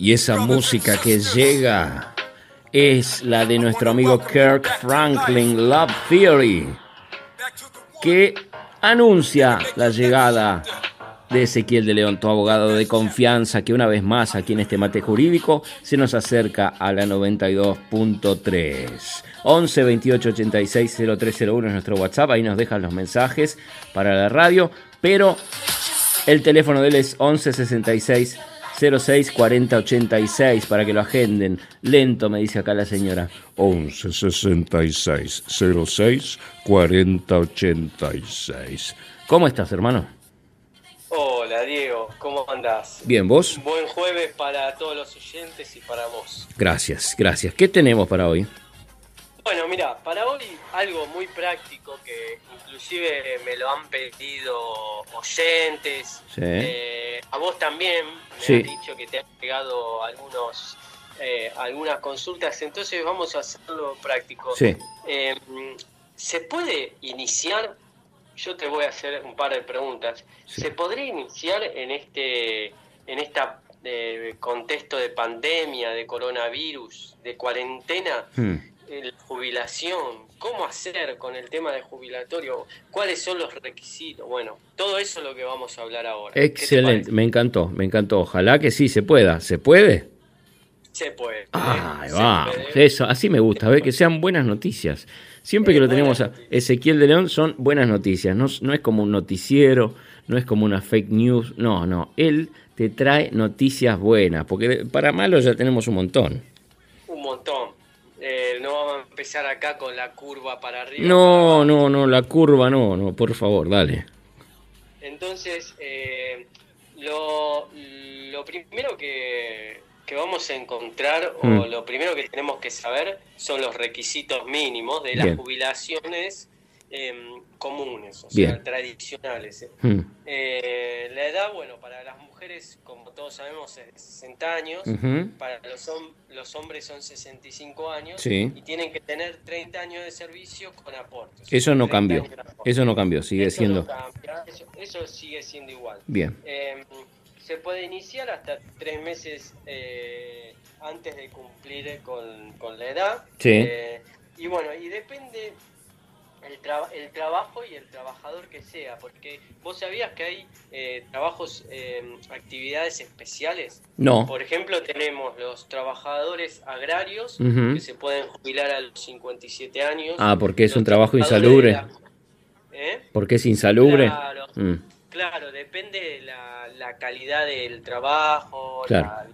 Y esa música que llega es la de nuestro amigo Kirk Franklin, Love Theory, que anuncia la llegada de Ezequiel de León, tu abogado de confianza, que una vez más aquí en este mate jurídico se nos acerca a la 92.3. 11 28 86 0301 es nuestro WhatsApp, ahí nos dejan los mensajes para la radio, pero el teléfono de él es 11 66 06 40 86 para que lo agenden. Lento, me dice acá la señora. 11 66 06 40 86. ¿Cómo estás, hermano? Hola, Diego. ¿Cómo andás? Bien, ¿vos? Buen jueves para todos los oyentes y para vos. Gracias, gracias. ¿Qué tenemos para hoy? Bueno, mira, para hoy algo muy práctico que inclusive me lo han pedido oyentes. Eh, a vos también me han dicho que te han llegado algunos eh, algunas consultas, entonces vamos a hacerlo práctico. Eh, ¿Se puede iniciar? Yo te voy a hacer un par de preguntas. ¿Se podría iniciar en este en esta contexto de pandemia, de coronavirus, de cuarentena? Hmm. La jubilación, cómo hacer con el tema de jubilatorio, cuáles son los requisitos. Bueno, todo eso es lo que vamos a hablar ahora. Excelente, me encantó, me encantó. Ojalá que sí se pueda. ¿Se puede? Se puede. Ay, va. Eso, así me gusta, ver que sean buenas noticias. Siempre que lo tenemos a Ezequiel de León son buenas noticias. No, no es como un noticiero, no es como una fake news. No, no. Él te trae noticias buenas, porque para malo ya tenemos un montón. Eh, no vamos a empezar acá con la curva para arriba. No, no, no, la curva no, no, por favor, dale. Entonces, eh, lo, primero que, vamos a encontrar, o mm. lo primero que tenemos que saber, son los requisitos mínimos de las jubilaciones em, comunes, o sea, tradicionales. ¿eh? Mm. la edad, bueno, para las mujeres, como todos sabemos, es 60 años, para los, los hombres son 65 años y tienen que tener 30 años de servicio con aportes. Eso no cambió, eso no cambió, sigue siendo... eso, sigue siendo igual. Bien. Em, se puede iniciar hasta tres meses eh, antes de cumplir con, con la edad. Sí. Eh, y bueno, y depende el, el, trabajo y el trabajador que sea, porque vos sabías que hay eh, trabajos, eh, actividades especiales. No. Por ejemplo, tenemos los trabajadores agrarios que se pueden jubilar a los 57 años. Ah, porque es un trabajo insalubre. ¿Eh? Porque es insalubre. Claro, mm. claro depende de la, la, calidad del trabajo, claro. Eh,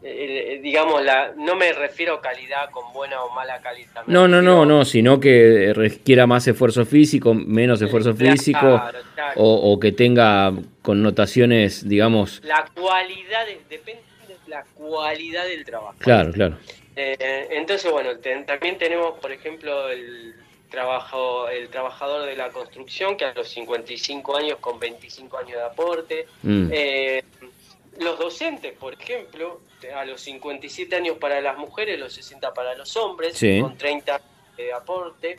eh, digamos, la, no me refiero a calidad con buena o mala calidad. No, no, no, no, sino que requiera más esfuerzo físico, menos esfuerzo físico, O, que tenga connotaciones, digamos... La cualidad, depende de la cualidad del trabajo. Claro, claro. Eh, entonces, bueno, también tenemos, por ejemplo, el trabajo el trabajador de la construcción, que a los 55 años con 25 años de aporte. Mm. los docentes, por ejemplo, a los 57 años para las mujeres, los 60 para los hombres, con 30 de aporte.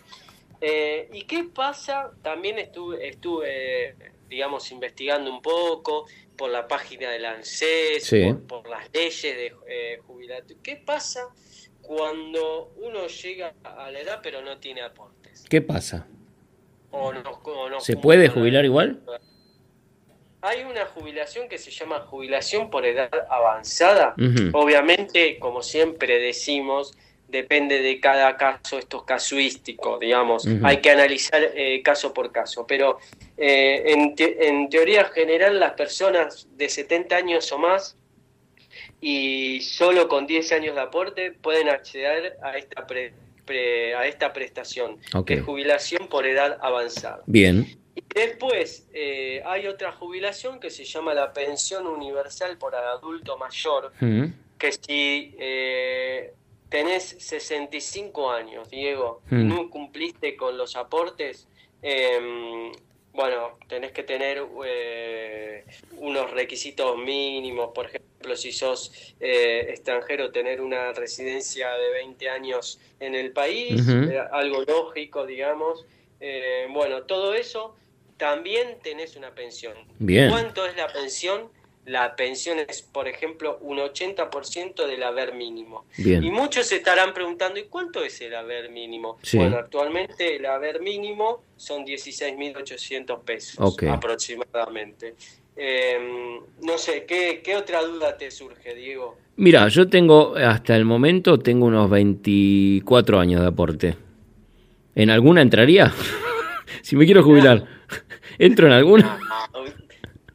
Eh, ¿Y qué pasa? También estuve, estuve, digamos, investigando un poco por la página del ANSES, por, las leyes de eh, ¿Qué pasa cuando uno llega a la edad pero no tiene aportes? ¿Qué pasa? ¿Se puede jubilar igual? Hay una jubilación que se llama jubilación por edad avanzada. Obviamente, como siempre decimos, depende de cada caso, esto es casuístico, digamos, hay que analizar eh, caso por caso, pero eh, en, teoría general las personas de 70 años o más y solo con 10 años de aporte pueden acceder a esta, a esta prestación, que es jubilación por edad avanzada. Bien. Después eh, hay otra jubilación que se llama la pensión universal por adulto mayor, mm. que si eh, tenés 65 años, Diego, y mm. no cumpliste con los aportes, em, bueno, tenés que tener eh, unos requisitos mínimos, por ejemplo, si sos extranjero, tener una residencia de 20 años en el país, algo lógico, digamos. bueno, todo eso también tenés una pensión. Bien. ¿Cuánto es la pensión? la pensión es, por ejemplo, un 80% del haber mínimo. Y muchos se estarán preguntando, ¿y cuánto es el haber mínimo? Bueno, actualmente el haber mínimo son 16.800 pesos aproximadamente. Em, no sé, ¿qué, ¿qué otra duda te surge, Diego? Mira, yo tengo, hasta el momento, tengo unos 24 años de aporte. ¿En alguna entraría? si me quiero jubilar, ¿entro en alguna?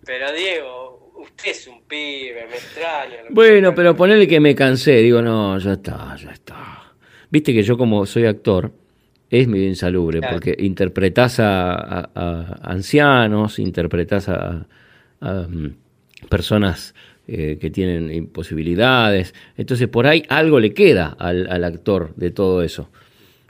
pero Diego, usted es un pibe, me extraña. Bueno, pero ponele que me cansé, digo, no, ya está, ya está. Viste que yo como soy actor, es muy insalubre, porque interpretás a, ancianos, interpretás a, mm, personas eh, que tienen imposibilidades, entonces por ahí algo le queda al, al actor de todo eso.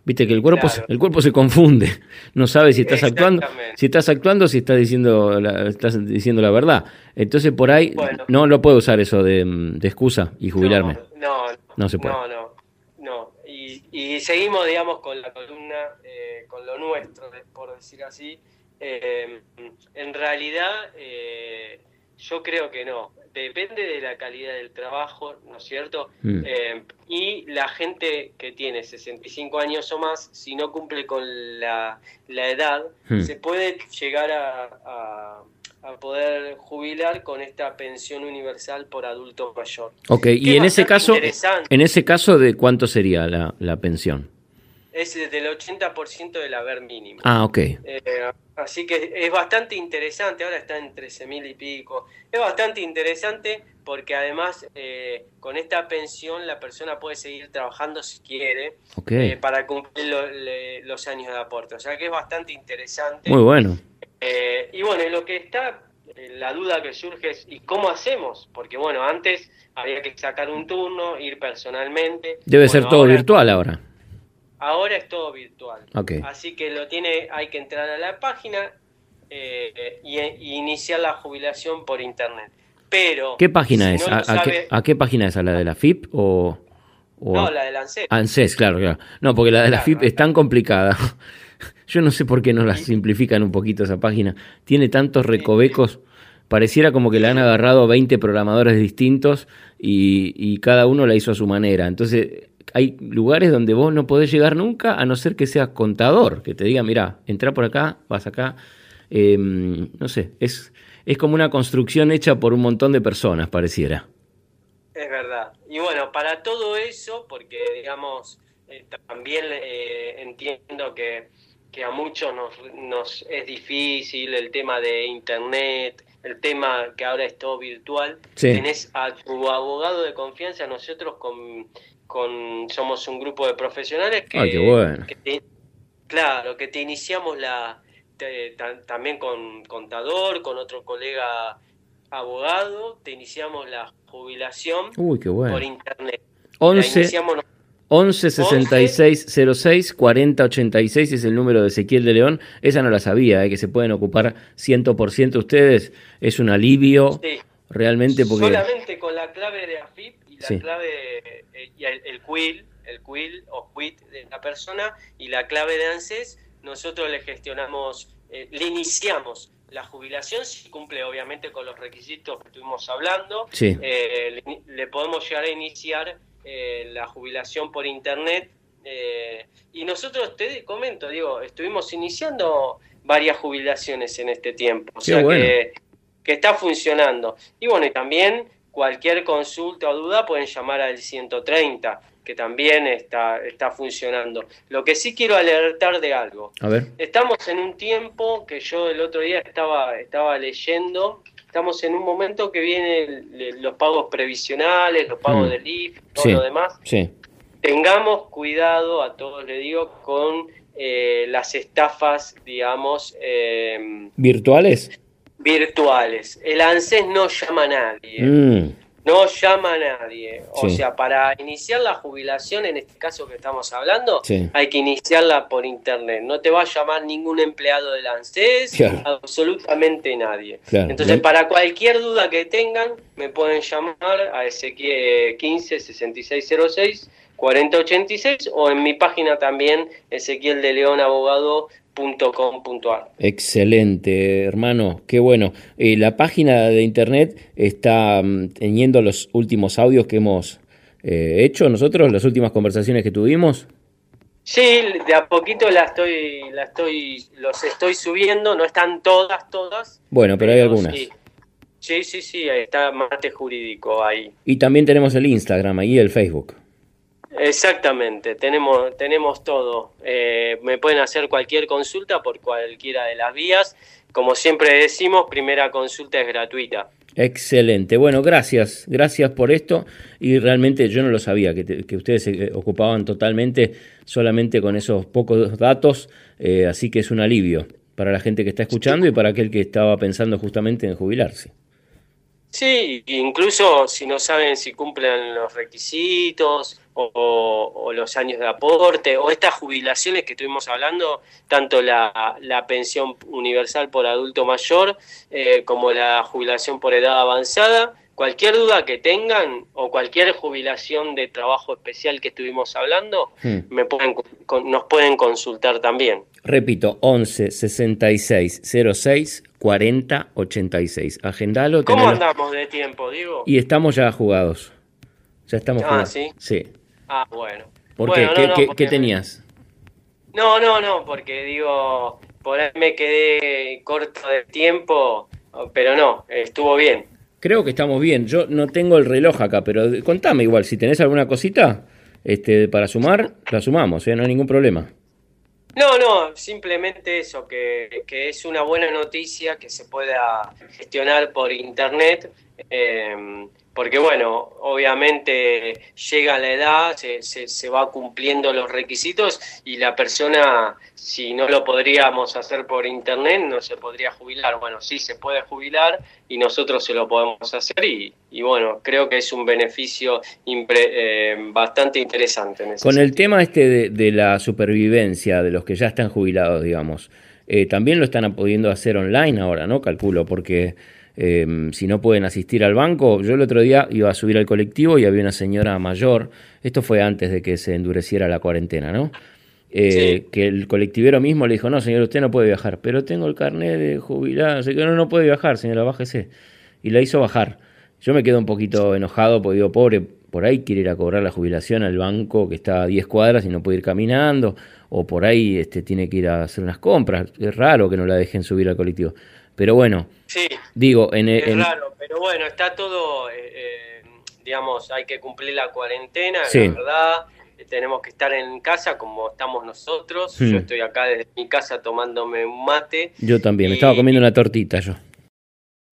Viste que el cuerpo, el cuerpo se confunde, no sabe si estás actuando, si estás actuando, si estás diciendo la, estás diciendo la verdad. Entonces por ahí no lo puedo usar eso de, excusa y jubilarme. No, no, se puede. No, no, no. Y, seguimos, digamos, con la columna, eh, con lo nuestro, por decir así. Eh, en realidad, eh, yo creo que no depende de la calidad del trabajo, ¿no es cierto? Mm. Eh, y la gente que tiene 65 años o más, si no cumple con la, edad, mm. se puede llegar a, poder jubilar con esta pensión universal por adulto mayor. Ok, y en ese caso, en ese caso, ¿de cuánto sería la, la pensión? es del 80% del haber mínimo. Ah, ok. Eh, así que es bastante interesante, ahora está en 13 mil y pico. Es bastante interesante porque además eh, con esta pensión la persona puede seguir trabajando si quiere eh, para cumplir los años de aporte. O sea que es bastante interesante. Muy bueno. y bueno, lo que está, la duda que surge es, ¿y cómo hacemos? Porque bueno, antes había que sacar un turno, ir personalmente. Debe ser todo virtual ahora. Ahora es todo virtual. Así que lo tiene, hay que entrar a la página eh, y, iniciar la jubilación por internet. Pero ¿qué página es? ¿A, qué, página es? ¿A la de la FIP o, no, la del ANSES? ANSES, claro, claro. No, porque la de la FIP es tan complicada. Yo no sé por qué no la simplifican un poquito esa página. Tiene tantos recovecos. Pareciera como que le han agarrado 20 programadores distintos y, y cada uno la hizo a su manera. Entonces, hay lugares donde vos no podés llegar nunca a no ser que seas contador, que te diga, mira, entra por acá, vas acá. Em, no sé, es, es como una construcción hecha por un montón de personas, pareciera. Es verdad. Y bueno, para todo eso, porque digamos, eh, también eh, entiendo que, a muchos nos, nos es difícil el tema de Internet, el tema que ahora es todo virtual. Tenés a tu abogado de confianza, nosotros con con somos un grupo de profesionales que, claro, que te iniciamos la también con contador, con otro colega abogado, te iniciamos la jubilación por internet. 11, 11 66 06 40 86 es el número de Ezequiel de León. Esa no la sabía, ¿eh? que se pueden ocupar 100% ustedes. Es un alivio realmente porque... Solamente con la clave de AFIP la clave y el, el quill, el quill o quit de la persona y la clave de ANSES, nosotros le gestionamos, eh, le iniciamos la jubilación si cumple obviamente con los requisitos que estuvimos hablando. Eh, le, podemos llegar a iniciar eh, la jubilación por internet. y nosotros te comento, digo, estuvimos iniciando varias jubilaciones en este tiempo. O sea que, que está funcionando. Y bueno, y también cualquier consulta o duda pueden llamar al 130, que también está, está funcionando. Lo que sí quiero alertar de algo. A ver. Estamos en un tiempo que yo el otro día estaba, estaba leyendo, estamos en un momento que vienen los pagos previsionales, los pagos mm. del IF, todo lo demás. Sí. Tengamos cuidado, a todos le digo, con eh, las estafas, digamos... Eh, ¿Virtuales? Virtuales. El ANSES no llama a nadie. Mm. No llama a nadie. O sea, para iniciar la jubilación, en este caso que estamos hablando, hay que iniciarla por internet. No te va a llamar ningún empleado del ANSES, absolutamente nadie. Entonces, para cualquier duda que tengan, me pueden llamar a ese 15 6606 4086 o en mi página también Ezequiel de León Abogado Excelente, hermano, qué bueno. Eh, la página de internet está mm, teniendo los últimos audios que hemos eh, hecho nosotros, las últimas conversaciones que tuvimos. Sí, de a poquito la estoy, la estoy, los estoy subiendo, no están todas, todas. Bueno, pero, hay algunas. Sí. sí, sí, está mate jurídico ahí. Y también tenemos el Instagram ahí, el Facebook. Exactamente, tenemos, tenemos todo. Eh, me pueden hacer cualquier consulta por cualquiera de las vías. Como siempre decimos, primera consulta es gratuita. Excelente. Bueno, gracias. Gracias por esto. Y realmente yo no lo sabía, que, ustedes se ocupaban totalmente solamente con esos pocos datos. Eh, así que es un alivio para la gente que está escuchando y para aquel que estaba pensando justamente en jubilarse. Sí, incluso si no saben si cumplen los requisitos o, los años de aporte o estas jubilaciones que estuvimos hablando, tanto la, pensión universal por adulto mayor eh, como la jubilación por edad avanzada, cualquier duda que tengan o cualquier jubilación de trabajo especial que estuvimos hablando, hmm. me pueden, nos pueden consultar también. Repito, 11 66 06 40 86. Agendalo. ¿Cómo andamos de tiempo, digo? Y estamos ya jugados. Ya estamos ah, jugados. ¿sí? Sí. Ah, bueno. ¿Por qué? ¿Qué, tenías? No, no, no, porque digo, por ahí me quedé corto de tiempo, pero no, estuvo bien. Creo que estamos bien. Yo no tengo el reloj acá, pero contame igual, si tenés alguna cosita este, para sumar, la sumamos, ¿eh? no hay ningún problema. No, no, simplemente eso, que, que, es una buena noticia que se pueda gestionar por internet. Eh, porque bueno, obviamente llega la edad, se, se, va cumpliendo los requisitos y la persona, si no lo podríamos hacer por internet, no se podría jubilar. Bueno, sí se puede jubilar y nosotros se lo podemos hacer y, y bueno, creo que es un beneficio eh, bastante interesante. Con el tema este de, la supervivencia de los que ya están jubilados, digamos, eh, también lo están pudiendo hacer online ahora, ¿no? Calculo, porque Em, si no pueden asistir al banco. Yo el otro día iba a subir al colectivo y había una señora mayor, esto fue antes de que se endureciera la cuarentena, ¿no? Eh, que el colectivero mismo le dijo, no, señor, usted no puede viajar, pero tengo el carnet de jubilado, así que no, no puede viajar, señora, bájese. Y la hizo bajar. Yo me quedo un poquito enojado porque digo, pobre, por ahí quiere ir a cobrar la jubilación al banco que está a 10 cuadras y no puede ir caminando, o por ahí este, tiene que ir a hacer unas compras. Es raro que no la dejen subir al colectivo. Pero bueno, sí, digo, en, es raro, pero bueno, está todo, eh, eh, digamos, hay que cumplir la cuarentena, la verdad. Tenemos que estar en casa como estamos nosotros. Yo hmm. estoy acá desde mi casa tomándome un mate. Yo también, me estaba comiendo una tortita yo.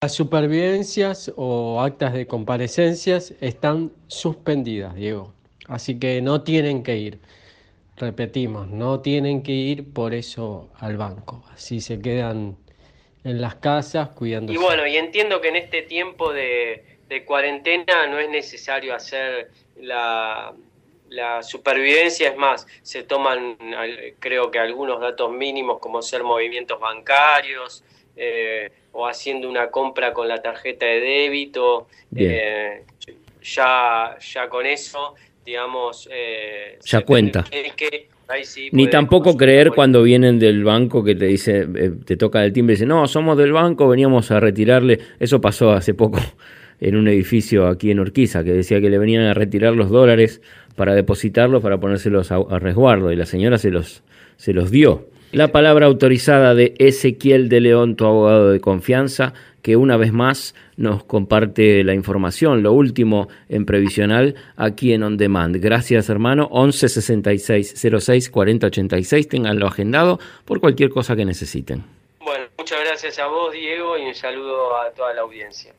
Las supervivencias o actas de comparecencias están suspendidas, Diego. Así que no tienen que ir. Repetimos, no tienen que ir por eso al banco. Así se quedan en las casas cuidando. Y bueno, y entiendo que en este tiempo de, cuarentena no es necesario hacer la, la supervivencia, es más, se toman creo que algunos datos mínimos como ser movimientos bancarios eh, o haciendo una compra con la tarjeta de débito. Eh, ya, ya con eso, digamos... Eh, ya cuenta. Ni tampoco creer cuando vienen del banco que te dice, eh, te toca el timbre y dice, no, somos del banco, veníamos a retirarle. Eso pasó hace poco en un edificio aquí en Urquiza, que decía que le venían a retirar los dólares para depositarlos, para ponérselos a, a resguardo, y la señora se los, se los dio. La palabra autorizada de Ezequiel de León, tu abogado de confianza, que una vez más nos comparte la información, lo último en previsional aquí en On Demand. Gracias, hermano. 11 66 06 40 86. Ténganlo agendado por cualquier cosa que necesiten. Bueno, muchas gracias a vos, Diego, y un saludo a toda la audiencia.